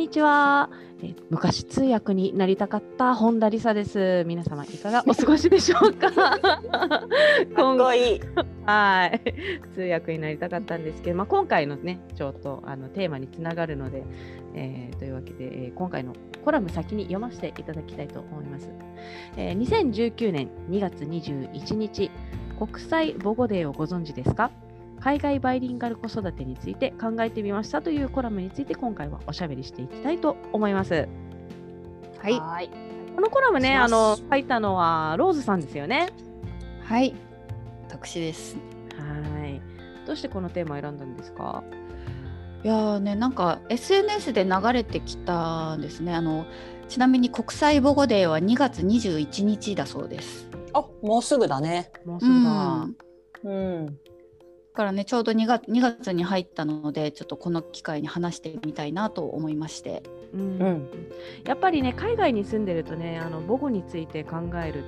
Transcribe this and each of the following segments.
にちは。え昔通訳になりたかった本田理沙です。皆様いかがお過ごしでしょうか？かっこいい。はい。通訳になりたかったんですけど、まあ、今回のね、ちょっとあのテーマにつながるので、えーというわけで、えー今回のコラム先に読ませていただきたいと思います。えー2019年2月21日、国際母語デーをご存知ですか？海外バイリンガル子育てについて考えてみましたというコラムについて今回はおしゃべりしていきたいと思います。はいはい。このコラムね、あの書いたのはローズさんですよね。はい私ですはい。どうしてこのテーマを選んだんですか？いやーねなんか SNS で流れてきたんですねあのちなみに国際母語デーは2月21日だそうですあ、もうすぐだね。もうすぐだ。うん。だからねちょうど2月 ,2 月に入ったのでちょっとこの機会に話してみたいなと思いまして。うん。うん。やっぱりね海外に住んでるとねあの母語について考える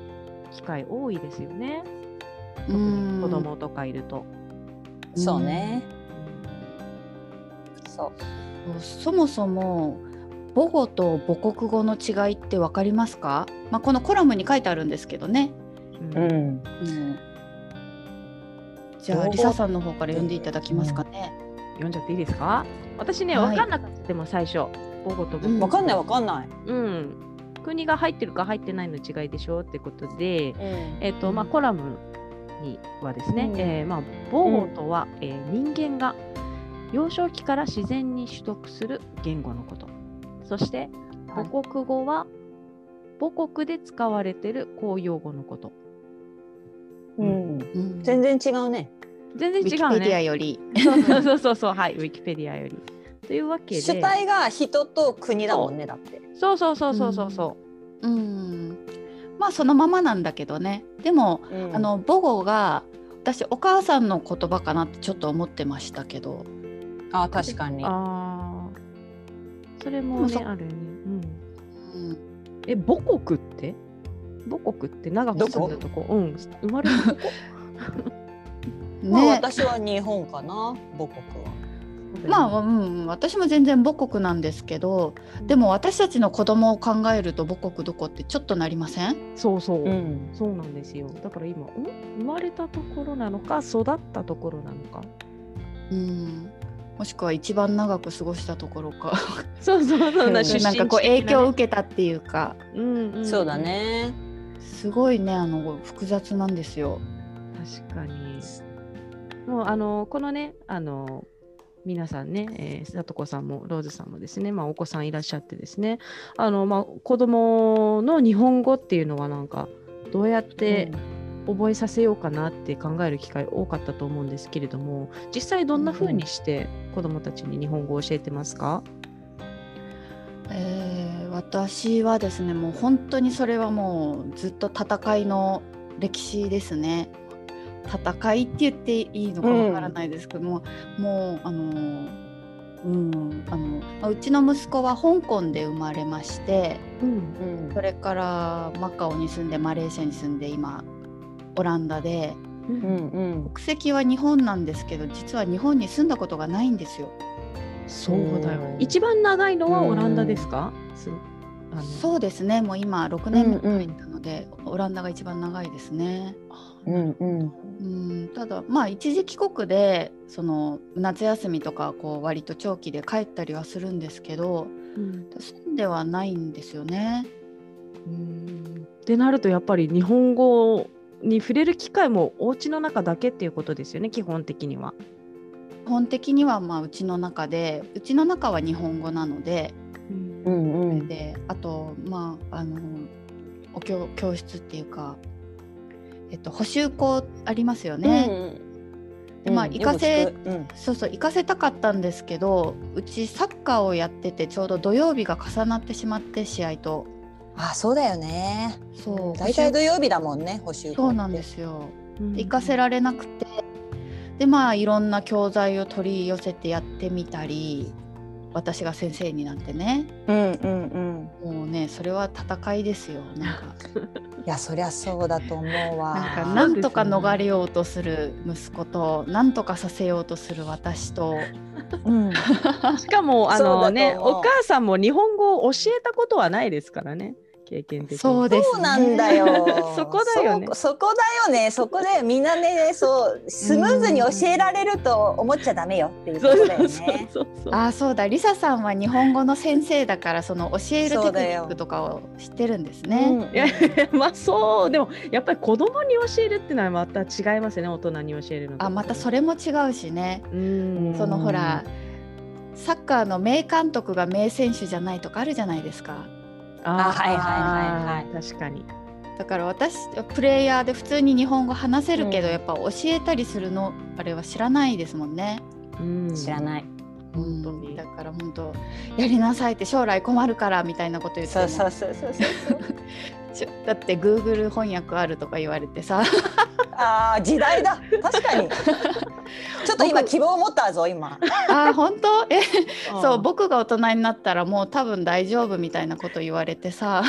機会多いですよね。特に子供とかいると。そうね。そう。そもそも母語と母国語の違いって分かりますか、まあ、このコラムに書いてあるんですけどね、うん。ん。うん、じゃあリサさんの方から読んでいただきますかね。読んじゃっていいですか？私ねはい。分かんなかったでも最初。母語と母うん語。わかんないわかんない。うん。国が入ってるか入ってないの違いでしょってことで、うん。えっとまあ、うんコラムにはですね、うん。えーまあ、母語とは、えー人間が幼少期から自然に取得する言語のこと。そしてはい母国語は母国で使われている公用語のことうん。うん全然違うね。全然違うウィキペディアね。より。そうそうそうそうはいウィキペディアより。というわけで主体が人と国だもんねだって。そうそうそうそうそうそうん、まあそのままなんだけどねでも、うんあの母語が私お母さんの言葉かなってちょっと思ってましたけど、あ、確かう。に。ああそれもねあるよね。うんうん、え母国って？母国って長く住んだとこ？うん。生まれたとこ？まあね。私は日本かな。母国は。まあ、うん、私も全然母国なんですけどでも私たちの子供を考えると母国どこってちょっとなりません？そうそう、ん。そうなんですよ。だから今ん生まれたところなのか育ったところなのか。うん。もしくは一番長く過ごしたところか。そうそうそう。うんな出身なんかこう影響を受けたっていうか。うんうん、そうだね。すごいねあの複雑なんですよ。確かに。もうあのこのねあの皆さんね、えー、里子さんもローズさんもですね、まあ、お子さんいらっしゃってですねあの、まあ、子供の日本語っていうのはなんかどうやって覚えさせようかなって考える機会多かったと思うんですけれども実際どんな風にして子供たちに日本語を教えてますか、えー私はですねもう本当にそれはもうずっと戦いの歴史ですね。戦いって言っていいのかわからないですけども、もうあのうんあのまあうちの息子は香港で生まれましてうんうん。それからマカオに住んでマレーシアに住んで今オランダでううん。ん国籍は日本なんですけど実は日本に住んだことがないんですよ。そうだようん。一番長いのはオランダですか、すあのそうですねもう今6年目に入ったので、オランダが一番長いですね。うんうん。うんただまあ一時帰国でその夏休みとかこう割と長期で帰ったりはするんですけどうん住んではないんですよね。うんってなるとやっぱり日本語に触れる機会もお家の中だけっていうことですよね基本的には。基本的にはまあうちの中でうちの中は日本語なのでうんうん。うん。であとまああのお教教室っていうか、えっと、補習校ありますよね。でまあうん行かせよく聞くうん。そうそう行かせたかったんですけどうちサッカーをやっててちょうど土曜日が重なってしまって試合と。あそうだよね。そう。大体土曜日だもんね補習そうなんですよ。うん行かせられなくて。でまあいろんな教材を取り寄せてやってみたり私が先生になってね。うんうんうん。もうねそれは戦いですよ。なんか。いやそりゃそうだと思うわ。なんかなんとか逃れようとする息子となんとかさせようとする私と。うん。しかもあのねお母さんも日本語を教えたことはないですからね経験的に。そうですね。そうなんだよ。そこだよね。そそこだよね。そこでみんなねそうスムーズに教えられると思っちゃダメよっていうこそうとだよそうそうねそうそう。ああそうだ。リサさんは日本語の先生だからその教えるテクニックとかを知ってるんですね。いや まあそう。でもやっぱり子供に教えるっていうのはまた違いますよね。大人に教えるのと。あまたそれも違うしね。うん。そのほらサッカーの名監督が名選手じゃないとかあるじゃないですか。あはいはいはいはい。確かに。だから私プレイヤーで普通に日本語話せるけど、うん。やっぱ教えたりするのあれは知らないですもんね。うん。知らない。本当に。うん。だから本当やりなさいって将来困るからみたいなこと言ってもそうそうそうそうそう だって Google 翻訳あるとか言われてさ。あー時代だ。確かに。ちょっと今希望を持ったぞ今。あー本当？えそう僕僕が大人になったらもう多分大丈夫みたいなこと言われてさ。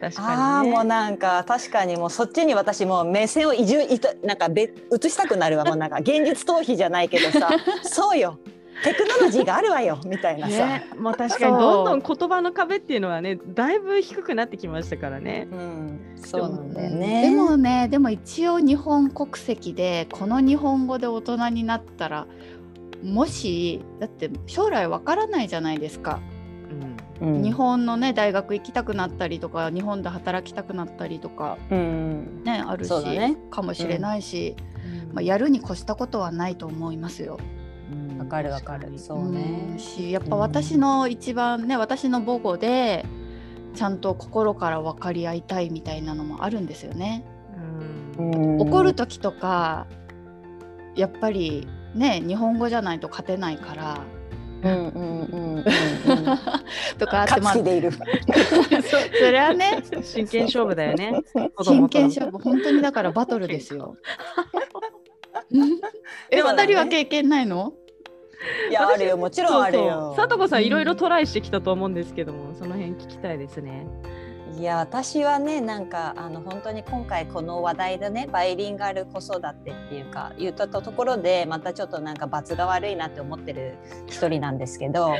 確あかにね。あもうなんか確かに。もうそっちに私もう目線を移住いとなんかべ移したくなるわ。もうなんか現実逃避じゃないけどさ。そうよテクノロジーがあるわよみたいなさ、ね、まあ確かにどんどん言葉の壁っていうのはねだいぶ低くなってきましたからね。うん、そうなんだよでね。もねでも一応日本国籍でこの日本語で大人になったらもしだって将来わからないじゃないですか、うん。うん日本のね大学行きたくなったりとか日本で働きたくなったりとかうん、ねあるし、ね。かもしれないし、まあ、やるに越したことはないと思いますよ。わかるわかるそうねうんしやっぱ私の一番ね私の母語でちゃんと心から分かり合いたいみたいなのもあるんですよね。うん怒る時とかやっぱりね日本語じゃないと勝てないからうんうんうんうんうん。とかあってまあ。それはね真剣勝負だよね。真剣勝負本当にだからバトルですよ。えでもね二人は経験ないの？いやあるよもちろんあるよ。さとこさうんんいろいろトライしてきたと思うんですけども、その辺聞きたいですね。いや私はねなんかあの本当に今回この話題でねバイリンガル子育てっていうか言ったところでまたちょっとなんか罰が悪いなって思ってる一人なんですけどあ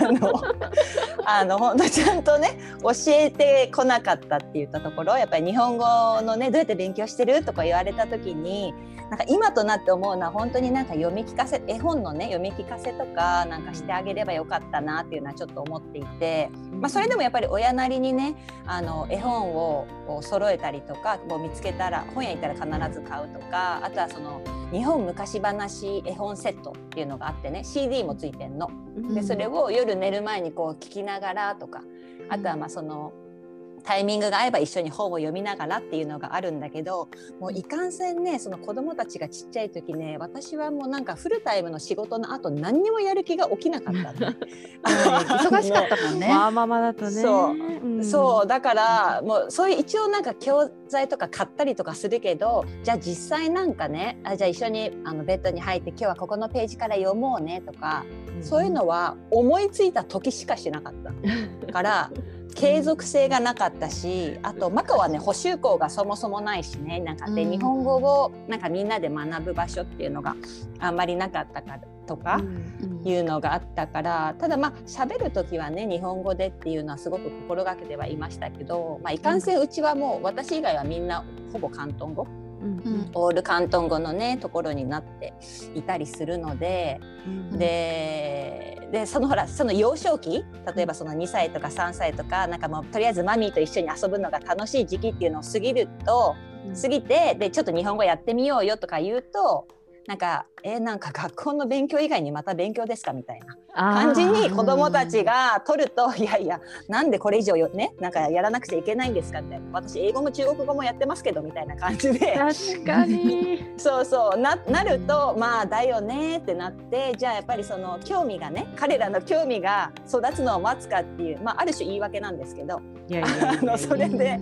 の あの本当ちゃんとね教えてこなかったって言ったところやっぱり日本語のねどうやって勉強してる？とか言われた時になんか今となって思うのは本当になんか読み聞かせ絵本のね読み聞かせとかなんかしてあげればよかったなっていうのはちょっと思っていて。まあ、それでもやっぱり親なりにねあの絵本を揃えたりとかもう見つけたら本屋行ったら必ず買うとかあとはその日本昔話絵本セットっていうのがあってね CD もついてんの。でそれを夜寝る前にこう聞きながらとかあとはまあそのタイミングが合えば一緒に本を読みながらっていうのがあるんだけどもういかんせんねその子供たちがちっちゃい時ね私はもうなんかフルタイムの仕事の後何にもやる気が起きなかった 忙しかったもんね。まあまあまあだとね。そう。うん。そうだからもうそういう一応なんか教材とか買ったりとかするけどじゃあ実際なんかねあじゃあ一緒にあのベッドに入って今日はここのページから読もうねとかそういうのは思いついた時しかしなかったから 継続性がなかったしあとマカはね補習校がそもそもないしね。なんかでうん。日本語をなんかみんなで学ぶ場所っていうのがあんまりなかったからとか。うん。いうのがあったからただまあ喋る時はね日本語でっていうのはすごく心がけてはいましたけど、まあ、いかんせんうちはもう私以外はみんなほぼ広東語。うんうんオール広東語のねところになっていたりするのでうんででそのほらその幼少期例えばその2歳とか3歳とかなんかもうとりあえずマミーと一緒に遊ぶのが楽しい時期っていうのを過ぎると過ぎてでちょっと日本語やってみようよとか言うとなんかえーなんか学校の勉強以外にまた勉強ですかみたいな。感感じに子どもたちが取るといやいやなんでこれ以上よねなんかやらなくちゃいけないんですかって。私英語も中国語もやってますけどみたいな感じで。確かに。そうそう。ななるとまあだよねってなってじゃあやっぱりその興味がね彼らの興味が育つのを待つかっていう、まあ、ある種言い訳なんですけど。それで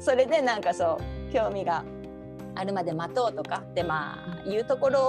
それでなんかそう興味があるまで待とうとかってまあいうところ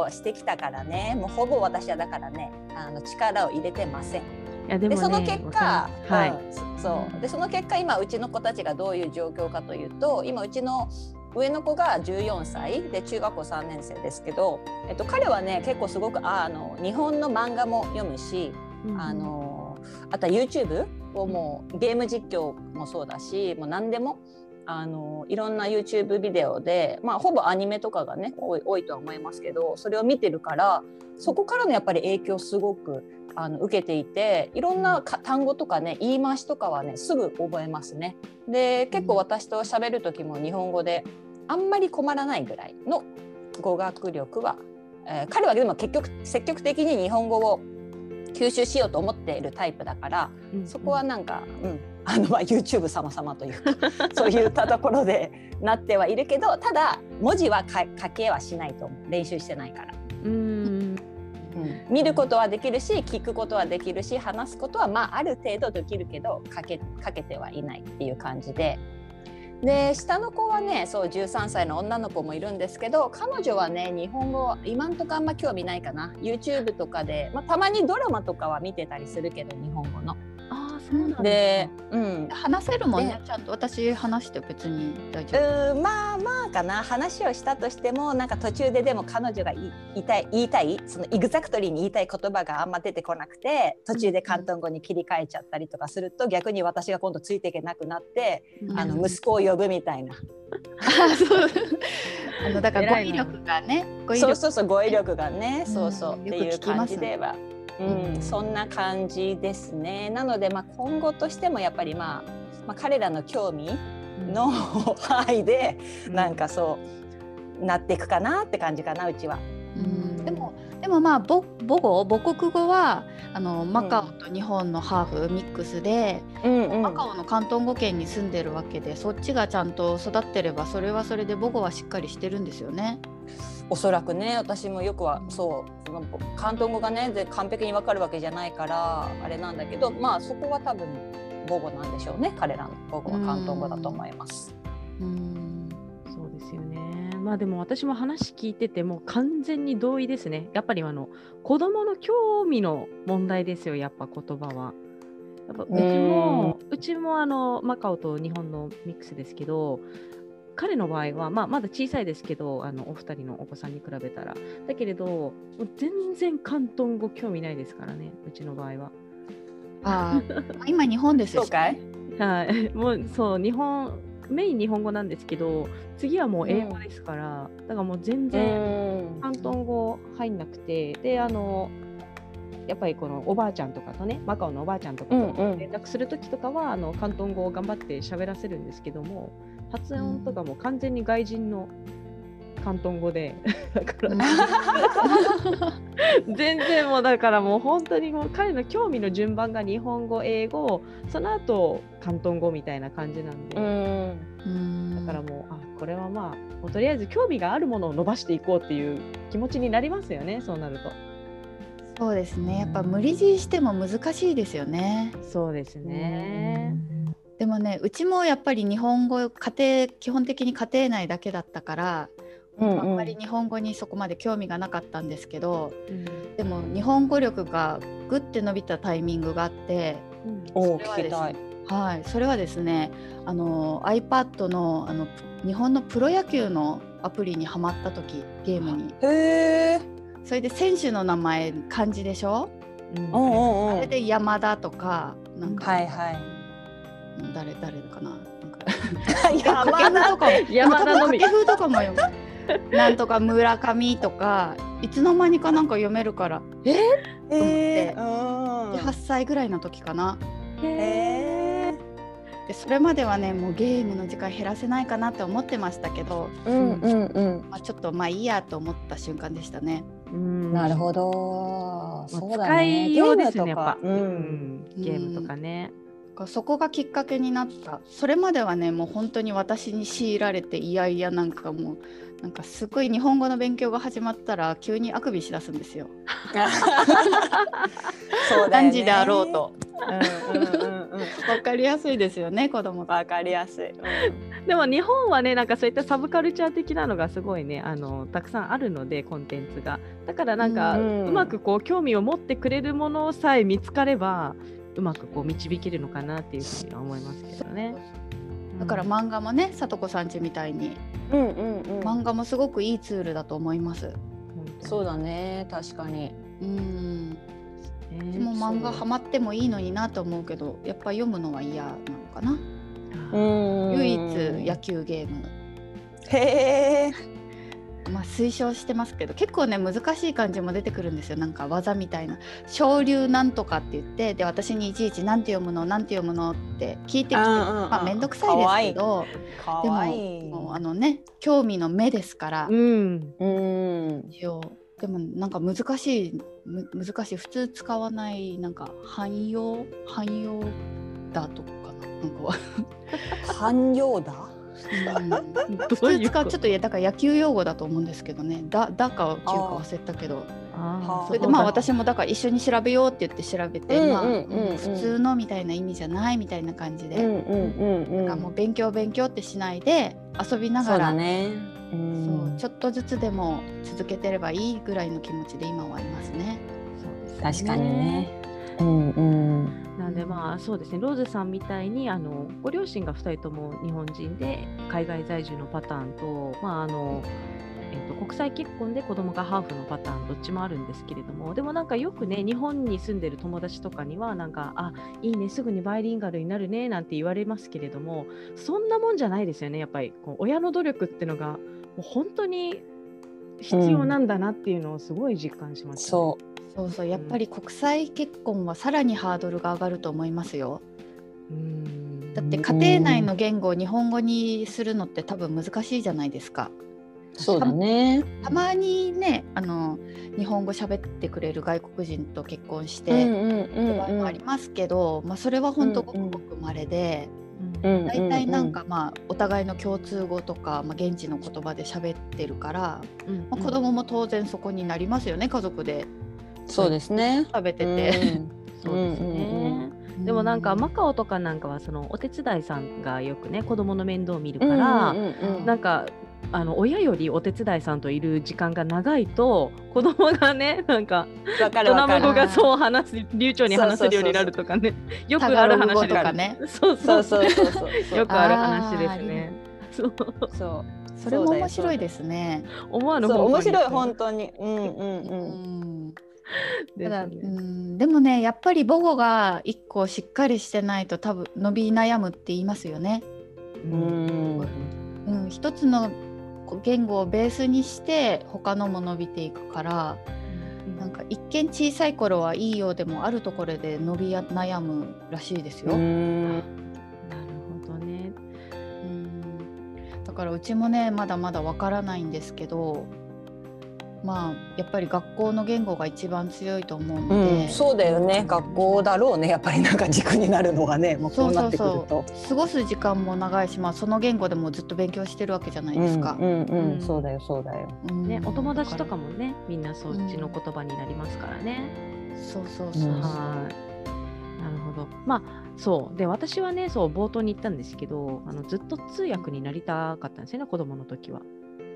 をしてきたからねもうほぼ私はだからねあの力を入れてません。いやでもねでその結果、はい。うんそそうでその結果今うちの子たちがどういう状況かというと今うちの上の子が14歳で中学校3年生ですけど、えっと、彼はね結構すごくああの日本の漫画も読むし、あのあとは YouTube をもうゲーム実況もそうだしもう何でもあのいろんな YouTube ビデオで、まあ、ほぼアニメとかがね多い多いとは思いますけどそれを見てるからそこからのやっぱり影響すごくあの受けていていろんなか単語とかね言い回しとかはねすぐ覚えますね。で結構私と喋る時も日本語であんまり困らないぐらいの語学力は、えー彼はでも結局積極的に日本語を吸収しようと思っているタイプだからうん。そこはなんか、うん、あのまあ YouTube 様々というかそういったところでなってはいるけどただ文字はか書けはしないと思う。練習してないから、うん。うん、見ることはできるし聞くことはできるし話すことはまあある程度できるけど書け書けてはいないっていう感じで。で下の子はねそう13歳の女の子もいるんですけど彼女はね日本語今んとこあんま興味ないかな。YouTube とかで、まあ、たまにドラマとかは見てたりするけど日本語の。です、うん、話せるもんねねちゃんと。私話して別に大丈夫。うーんまあまあかな。話をしたとしてもなんか途中ででも彼女が言いたい言いたいそのエグザクトリーに言いたい言葉があんま出てこなくて途中で広東語に切り替えちゃったりとかすると逆に私が今度ついていけなくなってうん。あの息子を呼ぶみたいな、あのだから語彙力がね語彙力そうそうそう語彙力がね、うん。そうそうっていう感じでは、うん。うんそんな感じですね。なのでまあ今後としてもやっぱりまあ、まあ、彼らの興味の範囲でなんかそうなっていくかなって感じかなうちは。うん。でもでもまあ母母語？母国語はあのマカオと日本のハーフミックスで、うんうん。マカオの広東語圏に住んでるわけでそっちがちゃんと育ってればそれはそれで母語はしっかりしてるんですよね。おそらくね私もよくはそうその広東語がねで完璧にわかるわけじゃないからあれなんだけどまあそこは多分母語なんでしょうね彼らの母語は広東語だと思います。うんそうですよね。まあでも私も話聞いててもう完全に同意ですね。やっぱりあの子供の興味の問題ですよ、やっぱ言葉は。やっぱうちも、うちもあのマカオと日本のミックスですけど、彼の場合は、まあ、まだ小さいですけど、あのお二人のお子さんに比べたら。だけれど、もう全然広東語興味ないですからね、うちの場合は。あー 今日本ですよそうかい？はい、もうそう、日本、メイン日本語なんですけど、次はもう英語ですから、だからもう全然、広東語入んなくて、で、あの、やっぱりこのおばあちゃんとかとね、マカオのおばあちゃんとかとうんうん。連絡するときとかは、あの広東語を頑張って喋らせるんですけども、発音とかも完全に外人の広東語で、だから、全然もうだからもう本当にもう彼の興味の順番が日本語、英語、その後広東語みたいな感じなんで、うんだからもう、あこれはまあ、もうとりあえず興味があるものを伸ばしていこうっていう気持ちになりますよね、そうなると。そうですねやっぱ無理強いしても難しいですよね。そうですね。でもねうちもやっぱり日本語家庭基本的に家庭内だけだったから、あんまり日本語にそこまで興味がなかったんですけどでも日本語力がグッて伸びたタイミングがあって、おおそれは聞きたい。はい、それはですねあの iPad のあの日本のプロ野球のアプリにはまった時ゲームにへえ。それで選手の名前漢字でしょ？うんうんうんうん。あれで山田とかなんか、はいはい。誰誰かな？なんか。山掛布とかも。山田のみ。掛布とかも読む。なんとか村上とかいつの間にかなんか読めるから。え？8歳ぐらいの時かな。へえ。でそれまではねもうゲームの時間減らせないかなって思ってましたけど、うんうんうん。まあ、ちょっとまあいいやと思った瞬間でしたね。うん。なるほど。まあそうだ使ね。いようですね、ゲームとか。やっぱ。うん。ゲームとかね。そこがきっかけになったそれまではねもう本当に私に強いられていやいやなんかもうなんかすごい日本語の勉強が始まったら急にあくびしだすんですよ。そうだよね何時であろう。と。うんうんうんうん。わかりやすいですよね子供と。わかりやすい。でも日本はねなんかそういったサブカルチャー的なのがすごいねあのたくさんあるのでコンテンツがだからなんか、ううんまくこう興味を持ってくれるものさえ見つかればうまくこう導けるのかなっていうふうには思いますけどね。だから漫画もねさ子さんちみたいにうんうんうん。漫画もすごくいいツールだと思います。そうだね。確かに。うんね私も漫画ハマってもいいのになと思うけどやっぱ読むのは嫌なのかな。うん唯一野球ゲーム。へえ。まあ推奨してますけど結構ね難しい感じも出てくるんですよなんか技みたいな「昇竜なんとか」って言ってで私にいちいち「なんて読むのなんて読むの?」って聞いてきてまあ面倒くさいですけどかで。もあのね興味の目ですからうんうん。一応でもなんか難しいむ難しい普通使わないなんか汎用汎用だとかななんかは、汎用だ？うん。ど普通使うちょっといやだから野球用語だと思うんですけどね。だだか球か忘れたけどそれでまあ私もだから一緒に調べようって言って調べて、まあ普通のみたいな意味じゃないみたいな感じで、うんうんうんうん。なんかもう勉強勉強ってしないで遊びながらそんうちょっとずつでも続けてればいいぐらいの気持ちで今はいますね。そうです確かにね。うんうん。なんでまあそうですねローズさんみたいにあのご両親が2人とも日本人で海外在住のパターンと,、まああのえっと国際結婚で子供がハーフのパターンどっちもあるんですけれどもでもなんかよくね日本に住んでる友達とかにはなんかあいいねすぐにバイリンガルになるねなんて言われますけれどもそんなもんじゃないですよねやっぱり。こう親の努力ってのがもう本当に必要なんだなっていうのをすごい実感しました、ね。そそうそうやっぱり国際結婚はさらにハードルが上がると思いますよ。うんだって家庭内の言語を日本語にするのって多分難しいじゃないですか。う。そうだね。たまにねあの日本語喋ってくれる外国人と結婚しうんて、うん場合もありますけど、まあ、それは本当ごうんうんくごく稀で、うんうん。大体なんかまあお互いの共通語とか、まあ、現地の言葉で喋ってるから、うんまあ、子供も当然そこになりますよね家族でそうですね。食べてうんて。そうですうんうんね。でもなんかマカオとかなんかはそのお手伝いさんがよくね子供の面倒を見るから、なんかあの親よりお手伝いさんといる時間が長いと子供がねなんかわかベトナム語るわかる。がそう話す流暢に話せるようになるとかねよくある話ですとかね。そうそそううそうそうそう。よくある話ですね。そうそう。それも面白いですね。思わぬ面白い本当に。うんうんううん。ただ、うねん、でもねやっぱり母語が一個しっかりしてないと多分伸び悩むって言いますよね。うん。うん、一つの言語をベースにして他のも伸びていくからなんか一見小さい頃はいいようでもあるところで伸びや悩むらしいですよ。うん。なるほどね。うんだからうちもねまだまだわからないんですけどまあやっぱり学校の言語が一番強いと思うので、うん、そうだよね学校だろうねやっぱりなんか軸になるのがね もうこそううそうなってくるとそう過ごす時間も長いし、まあ、その言語でもずっと勉強してるわけじゃないですか。うんうんうんうんそうだよそうだようんね、お友達とだかもね、みんなそっちの言葉になりますからね。らそうそうそうそう、うんはい。なるほど。まあ、そう。で、私はね、そう、冒頭に言ったんですけど、あのずっと通訳になりたかったんですよね、子供の時は。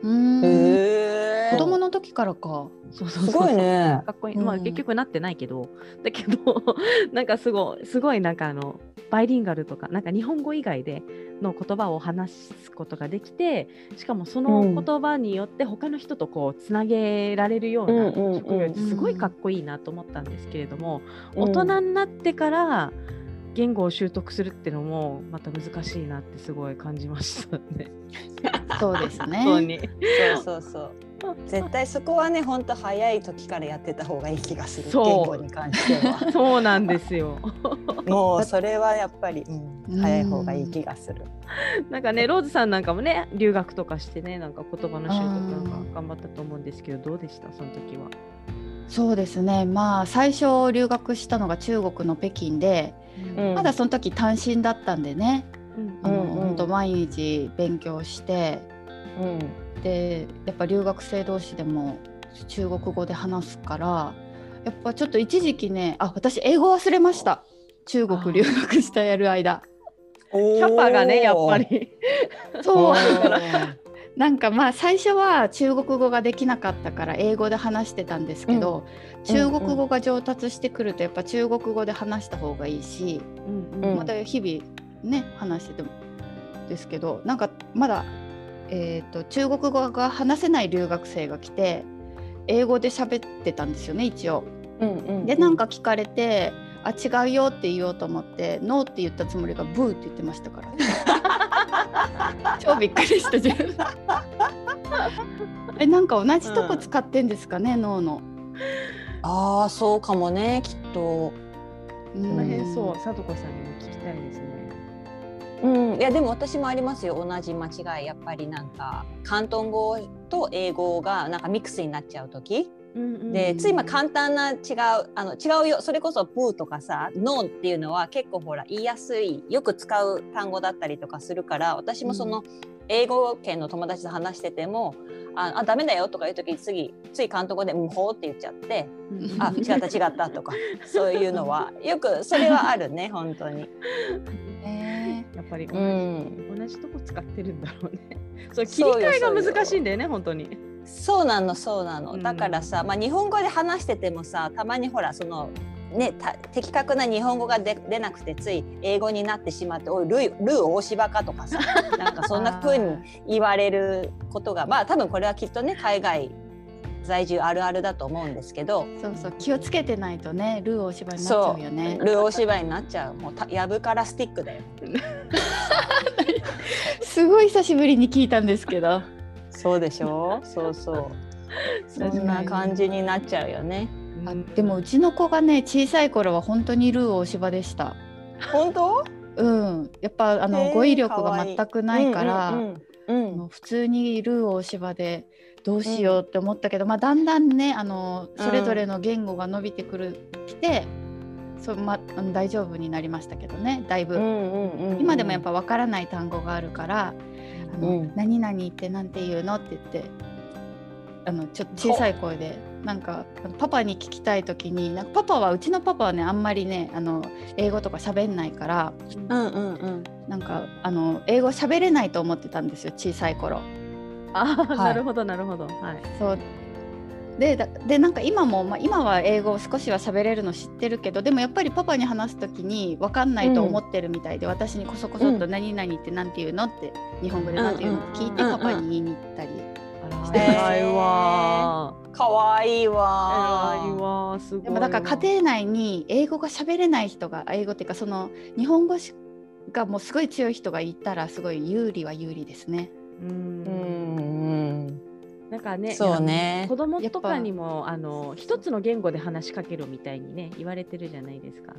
うん。へえ子供の時からか。そうそうそうすごいね。かっこいい。まあ、うん。結局なってないけど、だけど、なんかすごい、すごいなんかあの、バイリンガルとか、なんか日本語以外での言葉を話すことができて、しかもその言葉によって他の人とこうつなげられるようなうんうんうん。職業ってすごいかっこいいなと思ったんですけれども、大人になってから言語を習得するっていうのもまた難しいなってすごい感じましたね。そうですね。本当に。そうそうそう 絶対そこはね本当早い時からやってた方がいい気がするそう言語に関しては そうなんですよ。もうそれはやっぱり、うんうん早い方がいい気がする。なんかねローズさんなんかもね留学とかしてねなんか言葉の習得なんか頑張ったと思うんですけどどうでした？その時は。そうですねまあ最初留学したのが中国の北京で、うんまだその時単身だったんでね、うん。あのうん毎日勉強して。うん。でやっぱ留学生同士でも中国語で話すからやっぱちょっと一時期ねあ私英語忘れました。中国留学したやる間。キャパがねやっぱり。そう。だからなんかまあ最初は中国語ができなかったから英語で話してたんですけど、中国語が上達してくるとやっぱ中国語で話した方がいいし、うんうん。また日々ね話しててもですけどなんかまだ、えー、と中国語が話せない留学生が来て英語で喋ってたんですよね一応。うんうん。でなんか聞かれて「あ違うよ」って言おうと思って「ノー」って言ったつもりが「ブー」って言ってましたから 超びっくりした自分。えなんか同じとこ使ってんですかね、脳の。ああそうかもねきっと。うん。この辺そうさとこさんにも聞きたいですね。うん、いやでも私もありますよ。同じ間違い。やっぱりなんか広東語と英語がなんかミックスになっちゃう時でついまあ簡単な違うあの違うよそれこそ「プー」とかさ「ノー」っていうのは結構ほら言いやすいよく使う単語だったりとかするから私もその英語圏の友達と話してても「ああダメだよ」とかいう時次つい広東語で「無法」って言っちゃって「あ違った違った」とか そういうのはよくそれはあるね本当に。えやっぱり同じ,、うん同じとこ使ってるんだろうね。そう切り替えが難しいんだよね本当に。そうなのそうなの、うんだからさ、まあ、日本語で話しててもさたまにほらそのねた的確な日本語が出出なくてつい英語になってしまって「おいルー大芝か」とかさ なんかそんな風に言われることがまあ多分これはきっとね海外在住あるあるだと思うんですけどーそうそう気をつけてないとねルーお芝居になっちゃうよね。ルー大芝居になっちゃうもうたやぶからスティックだよ。すごい久しぶりに聞いたんですけど。そうでしょ？そうそう。そんな感じになっちゃうよね。あでもうちの子がね小さい頃は本当にルー大芝でした。本当？うん、やっぱあの、語彙力が全くないから、普通にルー大芝でどうしようって思ったけど、まあだんだんねあのそれぞれの言語が伸びてくるきて、そうま大丈夫になりましたけどねだいぶ、うんうんうんうん。今でもやっぱわからない単語があるから「あのうん何々ってなんて言うの?」って言ってあのちょっと小さい声でなんかパパに聞きたい時になんかパパはうちのパパはねあんまりねあの英語とか喋んないからうんうんうんなんかあの英語喋れないと思ってたんですよ小さい頃。あー、はいなるほどなるほど。はい。そうでだでなんか今も、まあ、今は英語を少しは喋れるの知ってるけどでもやっぱりパパに話す時に分かんないと思ってるみたいで、私にこそこそっと「何々ってなんて言うの?」って日本語でなんて言うのって聞いて、うんうんパパに言いに行ったり、あしてら偉いわー。かわいいわわーすごいわ。でもだから家庭内に英語が喋れない人が英語っていうかその日本語しがもうすごい強い人がいたらすごい有利は有利ですね。う。うんんなんかね、そうね子供とかにもあの一つの言語で話しかけろみたいにね言われてるじゃないですか。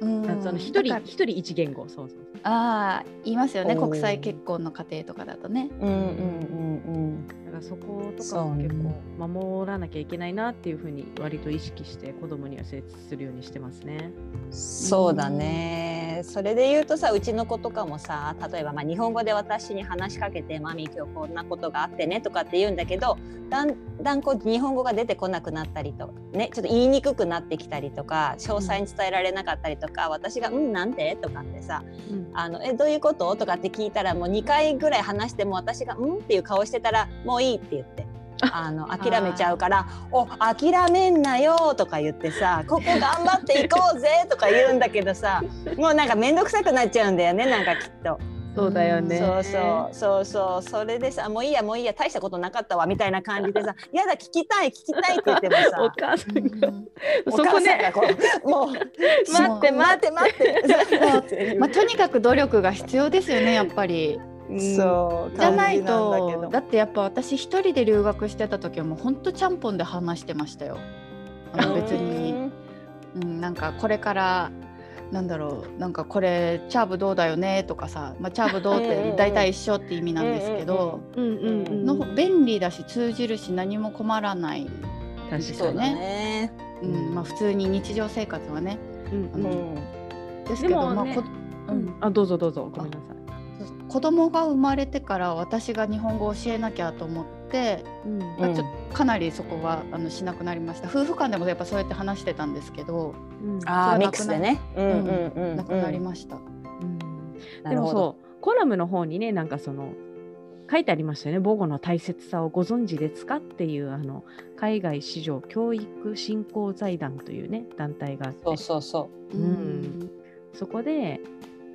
うんその一人一人一言語、そうそう。ああ言いますよね国際結婚の家庭とかだとね。うんうんうんだからそことかも結構守らなきゃいけないなっていうふうに割と意識して子供には接するようにしてますね。うんそうだねそれで言うとさうちの子とかもさ例えばまあ日本語で私に話しかけて「マミ今日こんなことがあってね」とかって言うんだけどだんだんこう日本語が出てこなくなったりとねちょっと言いにくくなってきたりとか詳細に伝えられなかったりとか、私が「うんなんで?」とかってさうんあのえどういうこと？とかって聞いたらもう2回ぐらい話しても私が「うん?」っていう顔してたら「もういい」って言って。あの諦めちゃうから「お諦めんなよ」とか言ってさ「ここ頑張っていこうぜ」とか言うんだけどさもうなんか面倒くさくなっちゃうんだよねなんかきっと。そうだよね。そうそうそうそうそれでさ「もういいやもういいや大したことなかったわ」みたいな感じでさ「やだ聞きたい聞きたい」って言ってもおさ母さんがうんお母さんがこうもう待って待って待って。ってまあ、とにかく努力が必要ですよねやっぱり。そうじゃないとだってやっぱ私一人で留学してた時はもうほんとちゃんぽんで話してましたよ。あの別に、うん、なんかこれからなんだろうなんかこれチャーブどうだよねとかさ、まあ、チャーブどうって大体一緒って意味なんですけど、の便利だし通じるし何も困らない、確そうだかにね。うん。まあ、普通に日常生活はね。うんうん。うんですけど、ねまあこうん。うん。あどうぞどうぞごめんなさい。子供が生まれてから私が日本語を教えなきゃと思って、うんまあ、ちょっとかなりそこはあのしなくなりました夫婦間でもやっぱそうやって話してたんですけど、うんああミックスでね。うんうんうん。なくなりました。うんなるほど。でもそうコラムの方にねなんかその書いてありましたよね母語の大切さをご存知ですかっていうあの海外市場教育振興財団というね団体があってそうそうそう。うんそこで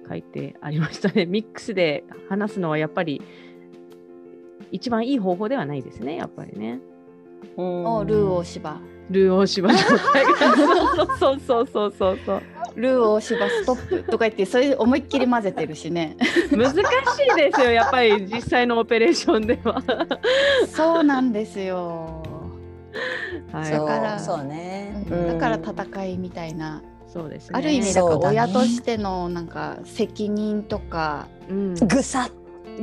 書いてありましたね。ミックスで話すのはやっぱり一番いい方法ではないですねやっぱりね。うん。おルー大芝。ルー大芝。そうそうそうそうそうルー大芝ストップとか言ってそれで思いっきり混ぜてるしね。難しいですよやっぱり実際のオペレーションでは。そうなんですよ、はい、だからそうね。うんだからうん。戦いみたいな、そうですね。ある意味だから親としてのなんか責任とかうん、ぐさっ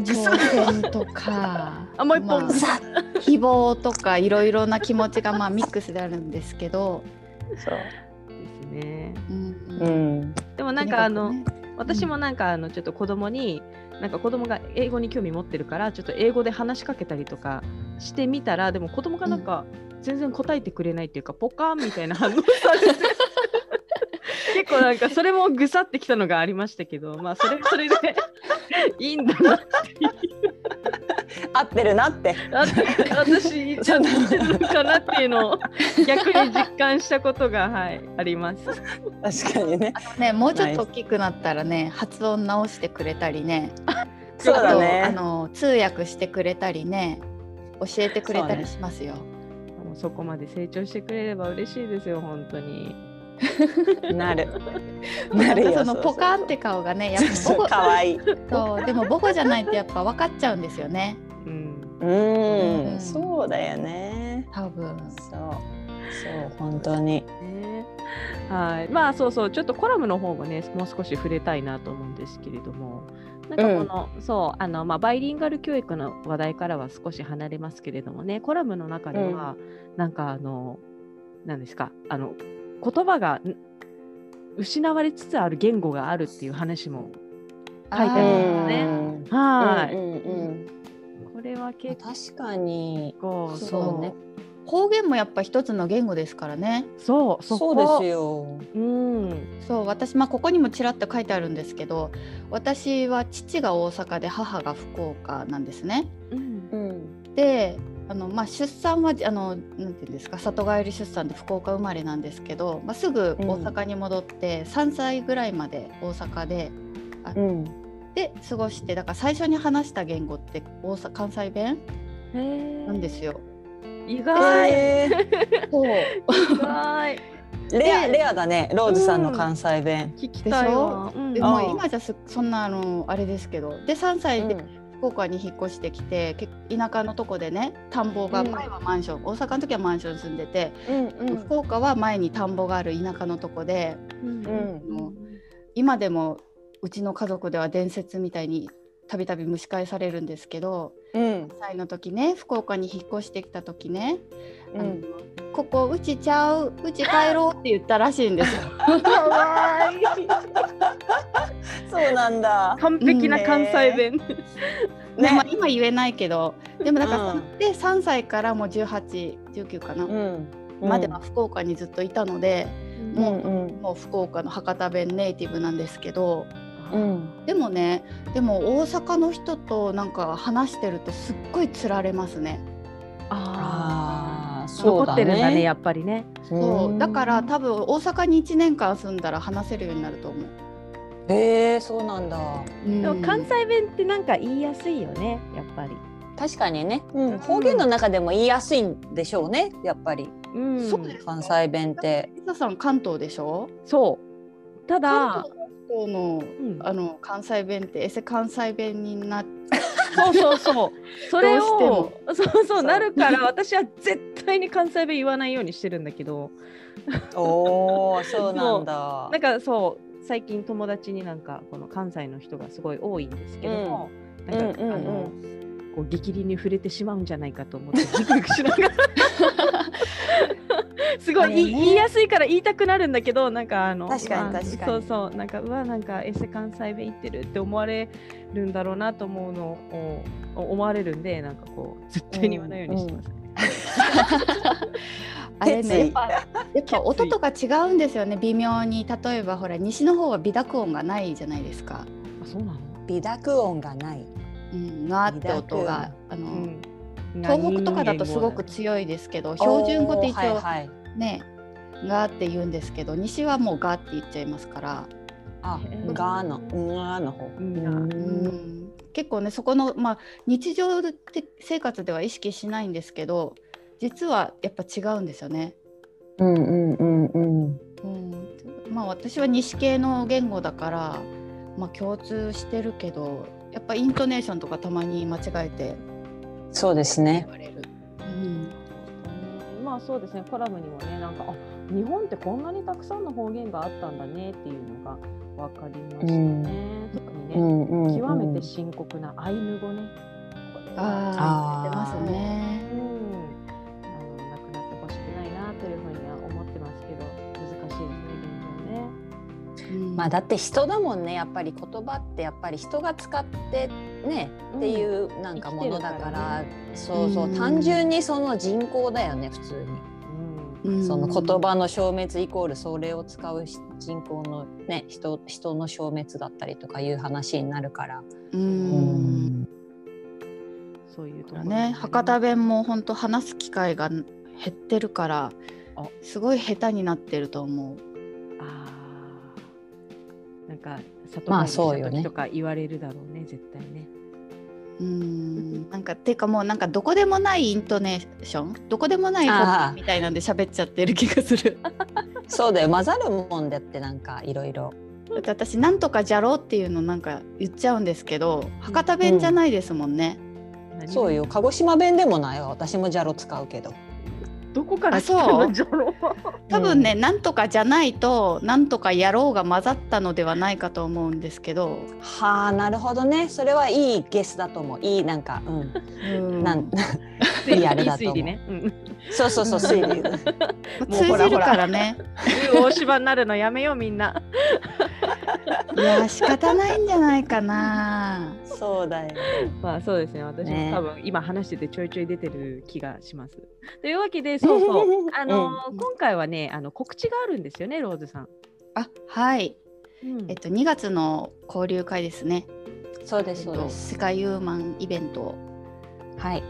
挑戦とか あもう一本まあ希望とかいろいろな気持ちがまあミックスであるんですけど、そう。ですね。うんうん。でもなんかあの、とにか私もなんかあのちょっと子供になんか子供が英語に興味持ってるからちょっと英語で話しかけたりとかしてみたらでも子供がなんか全然答えてくれないっていうか、ポカーンみたいな反応されて結構なんかそれもぐさってきたのがありましたけどまあそれそれで いいんだなって合ってるなって。あ私ちゃんとしてるのかなっていうのを逆に実感したことが、はい、あります。確かにね。ねもうちょっと大きくなったらね発音直してくれたりねそうだあとあね。の通訳してくれたりね教えてくれたりしますよ。そこまで成長してくれれば嬉しいですよ、本当に。なる。なるよ。そのポカーンって顔がねやっぱそう母語可愛い。そうでも母語じゃないとやっぱ分かっちゃうんですよねうん、うん、うんそうだよね。多分。そう。そう、本当に。ねはい、まあそうそう、ちょっとコラムの方もね、もう少し触れたいなと思うんですけれども、なんかこの、そう、あの、まあ、バイリンガル教育の話題からは少し離れますけれどもね、コラムの中では、なんかあの、なんですか、あの、言葉がん失われつつある言語があるっていう話も書いてありますね。うんはい、うんうんこれはうん結確かに。構、そうそうね方言もやっぱ一つの言語ですからね。そう、そそうこですよ。うん、そう私まあここにもちらっと書いてあるんですけど私は父が大阪で母が福岡なんですね。うんう、ん。であの、まあ、出産はあのなんていうんですか里帰り出産で福岡生まれなんですけど、まあ、すぐ大阪に戻って3歳ぐらいまで大阪で,、うん。で過ごしてだから最初に話した言語って大阪関西弁なんですよ。意外、えーそう意外。レアレアだね。ローズさんの関西弁。聞きたいわ。うんでもう今じゃすそんなあのあれですけどで3歳でうん福岡に引っ越してきてけ田舎のとこでね田んぼがうん。前はマンション、大阪の時はマンション住んでて、うん福岡は前に田んぼがある田舎のとこでうん。うん今でもうちの家族では伝説みたいにたびたび蒸し返されるんですけどうん。3歳の時ね福岡に引っ越してきた時ね、うん。ここうちちゃううち帰ろうって言ったらしいんですよ。そうなんだ。完璧な関西弁。ねまあ、今言えないけどでもだから、うんで3歳からもう1819かな、うん。までは福岡にずっといたので、もううんもう福岡の博多弁ネイティブなんですけどうん。でもねでも大阪の人となんか話してるとすっごいつられますね。ああ、残ってるんだね、ね。やっぱりね。そうだから多分大阪に1年間住んだら話せるようになると思う。へえ、そうなんだ。うんでも関西弁ってなんか言いやすいよね、やっぱり。確かにね、うん、方言の中でも言いやすいんでしょうね、やっぱりうん、そうです関西弁って。さん関東でしょ？そう。ただ関、東の人のうんあの関西弁ってエセ関西弁になっそうそうそう。それをも。そうそううなるから私は絶対に関西弁言わないようにしてるんだけど、おお、そうなんだ。なんかそう最近友達になんかこの関西の人がすごい多いんですけども、なんか、うんうんうん。あのこう激励に触れてしまうんじゃないかと思ってビクビクしながら。すごいね。言いやすいから言いたくなるんだけどなんかあの確かにまあ確かに。そうそうなんかうわなんかエセ関西弁言ってるって思われるんだろうなと思うのを思われるんでなんかこう絶対に言わないようにしてます、あれねやっぱやっぱ音とか違うんですよね。微妙に。例えばほら西の方は微濁音がないじゃないですか。あそうなの、微濁音がない。うん、がーって音があの、うん、東北とかだとすごく強いですけど標準語って一応おーはいはい。ねがーって言うんですけど西はもうがーって言っちゃいますから、あがーの、うんがーの方。うんうん結構ねそこのまあ日常で生活では意識しないんですけど実はやっぱ違うんですよね。うんうんうんうん。うん、まあ私は西系の言語だから、まあ、共通してるけどやっぱイントネーションとかたまに間違えてそうです言ね。うんうんまあそうですねコラムにもねなんかあ日本ってこんなにたくさんの方言があったんだねっていうのが分かりましたね。特にね、んうんうん極めて深刻なアイヌ語ね。ああ、出ますね。うん、あのなくなってほしくないなというふうには思まあだって人だもんねやっぱり言葉ってやっぱり人が使ってねっていうなんかものだから,、からね。そうそう、うん。単純にその人口だよね普通に、うん。うん。その言葉の消滅イコールそれを使う人口のね人人の消滅だったりとかいう話になるから、ううん。んそういうところね博多弁も本当話す機会が減ってるからあ。すごい下手になってると思う。あーなんか里まあ帰りそうよね。した時とか言われるだろうね絶対ね。うん。なんかっていうかもうなんかどこでもないイントネーション？どこでもないフォみたいなんで喋っちゃってる気がする。そうだよ。混ざるもんだってなんかいろいろ。だって私なんとかじゃろうっていうのなんか言っちゃうんですけど博多弁じゃないですもんね。何そうよ。鹿児島弁でもないわ。私もジャロ使うけどどこからあ来たそうのじゃろう。多分ね、なんとかじゃないとなんとかやろうが混ざったのではないかと思うんですけど、はあなるほどね。それはいいゲスだと思う。いいなんかうん。うん。なん いいあれだと思う。推理ね。うん。そうそうそう推理。通じるからね。大芝になるのやめようみんな。いや仕方ないんじゃないかな。そうだよ。まあそうですね。私もね。多分今話しててちょいちょい出てる気がします。というわけでそうそう。あの、うん。今回はねあの告知があるんですよねローズさん。あはい。うん。えっと2月の交流会ですね。そうですえっとそうです。世界ユーマンイベントはい。2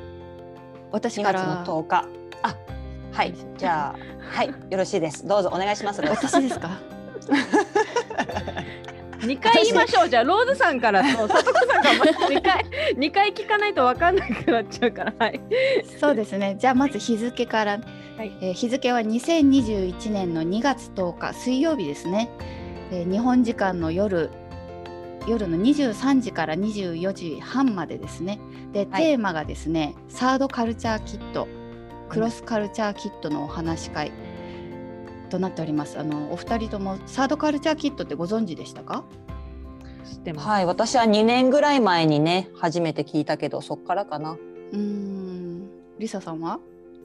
私から月の10日。あはい。じゃあはい。よろしいです。どうぞお願いします私ですか？2回言いましょうじゃあローズさんからとさとこさんがまず2回二回聞かないと分かんなくなっちゃうからはい。そうですね。じゃあまず日付から、はいえー日付は2021年の2月10日水曜日ですね。えー日本時間の夜夜の23時から24時半までですね。で、はいテーマがですね、サードカルチャーキット、クロスカルチャーキットのお話し会となっております。あのお二人ともサードカルチャーキットってご存知でしたか？知ってます。はい私は2年ぐらい前にね初めて聞いたけどそっからかなうーん、リサさんは？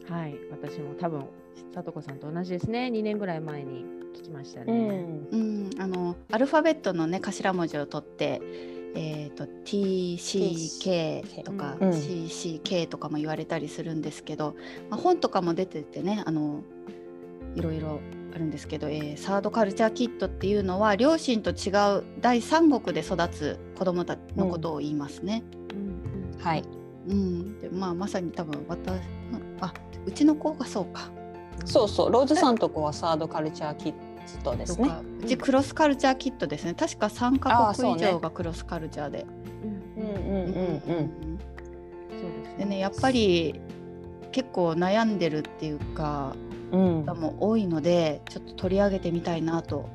はい、私も多分さとこさんと同じですね2年ぐらい前に聞きましたね。うん、あのアルファベットのね頭文字を取って、えー、と TCK とか、うん CCK とかも言われたりするんですけど、まあ、本とかも出ててねあのいろいろあるんですけど、えーサードカルチャーキットっていうのは両親と違う第三国で育つ子どもたちのことを言いますね。うんうんはい。うん。でまあ、まさに多分私あうちの子がそうか。そうそうローズさんとこはサードカルチャーキットですね。うちクロスカルチャーキットですね。確か3あカーそうね国以上がクロスカルチャーで。うんうんうんうんうんそうですでね。やっぱり結構悩んでるっていうかうん方も多いのでちょっと取り上げてみたいなと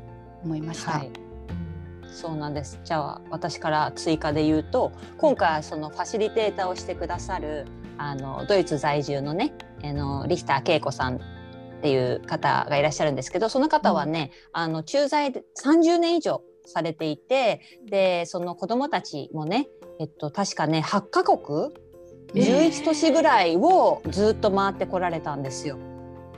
思いました。はいそうなんです。じゃあ私から追加で言うと今回そのファシリテーターをしてくださるあのドイツ在住のねあのリヒター恵子さんっていう方がいらっしゃるんですけどその方はね、うん、あの駐在で30年以上されていてでその子どもたちもね、えっと、確かね8カ国？11都市ぐらいをずっと回ってこられたんですよ。で、う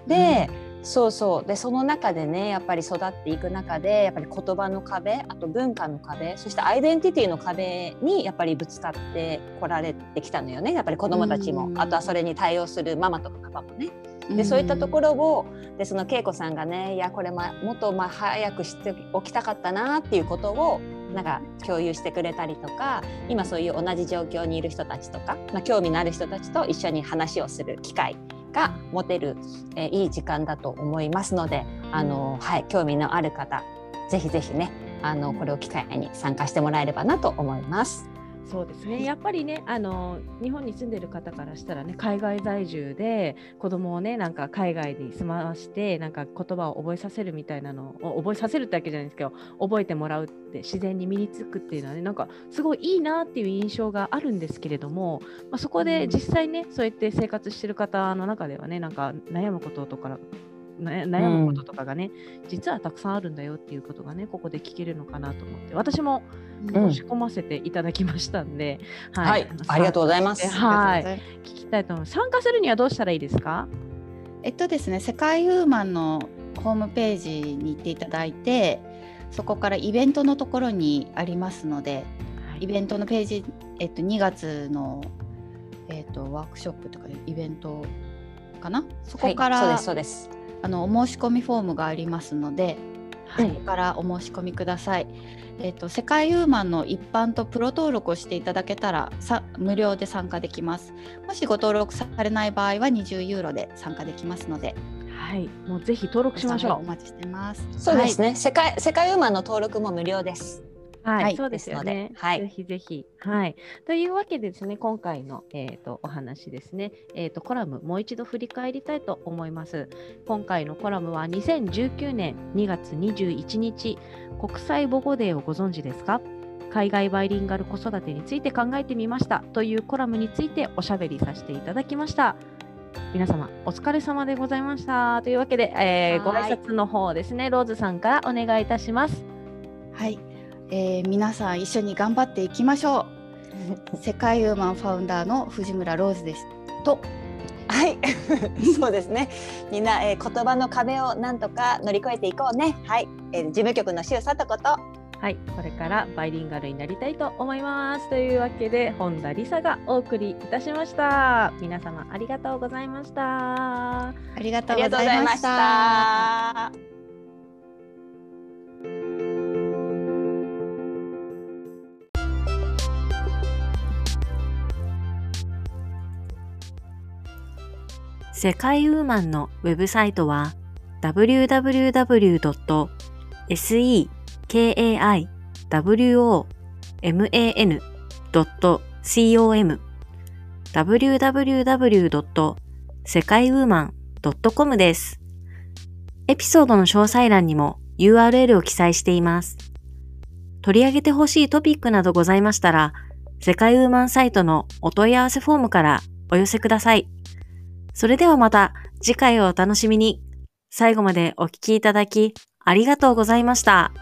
ん。そうそう。でその中でねやっぱり育っていく中でやっぱり言葉の壁あと文化の壁そしてアイデンティティの壁にやっぱりぶつかってこられてきたのよね。やっぱり子どもたちも。あとはそれに対応するママとかパパもね。でそういったところをでその恵子さんがねいやこれ、ま、もっとまあ早く知っておきたかったなっていうことをなんか共有してくれたりとか今そういう同じ状況にいる人たちとか、まあ、興味のある人たちと一緒に話をする機会が持てる、えー、いい時間だと思いますのであの、はい、興味のある方ぜひぜひねあのこれを機会に参加してもらえればなと思います。そうですね。やっぱりねあの日本に住んでる方からしたらね海外在住で子供をねなんか海外に住まわしてなんか言葉を覚えさせるみたいなのを覚えさせるってわけじゃないですけど覚えてもらうって自然に身につくっていうのはねなんかすごいいいなっていう印象があるんですけれども、まあ、そこで実際ねそうやって生活してる方の中ではねなんか悩むこととか悩むこととかがね、うん、実はたくさんあるんだよっていうことがねここで聞けるのかなと思って私も申し込ませていただきましたんで、うん、はい、はい、ありがとうございます。はい。聞きたいと思います参加するにはどうしたらいいですか？えっとですね世界ウーマンのホームページに行っていただいてそこからイベントのところにありますので、はい、イベントのページ、えっと、2月の、えっと、ワークショップとかイベントかな？そこから、はい、そうですそうですあのお申し込みフォームがありますので、はい、そこからお申し込みください。えーと、世界ウーマンの一般とプロ登録をしていただけたらさ無料で参加できます。もしご登録されない場合は20ユーロで参加できますので。はい、もうぜひ登録しましょう。お待ちしてます。そうですね。はい、世界世界ウーマンの登録も無料です。はい、はい、そうですよね。はい、ぜひぜひ。はい。というわけでですね、今回の、えーと、お話ですね、えーと、コラム、もう一度振り返りたいと思います。今回のコラムは2019年2月21日、国際母語デーをご存知ですか？海外バイリンガル子育てについて考えてみましたというコラムについておしゃべりさせていただきました。皆様お疲れ様でございました。というわけで、えー、ご挨拶の方ですね、ローズさんからお願いいたします。はい、えー、皆さん一緒に頑張っていきましょう。世界ウーマンファウンダーの藤村ローズです。と。はい。そうですね。みんな、えー、言葉の壁をなんとか乗り越えていこうね。はい、えー、事務局の周佐とこと。はい、これからバイリンガルになりたいと思います。というわけで、本田理沙がお送りいたしました。皆様ありがとうございました。ありがとうございました。世界ウーマンのウェブサイトは www.sekaiwoman.com www. 世界ウーマン .com です。エピソードの詳細欄にも URL を記載しています。取り上げてほしいトピックなどございましたら、世界ウーマンサイトのお問い合わせフォームからお寄せください。それではまた次回をお楽しみに。最後までお聴きいただきありがとうございました。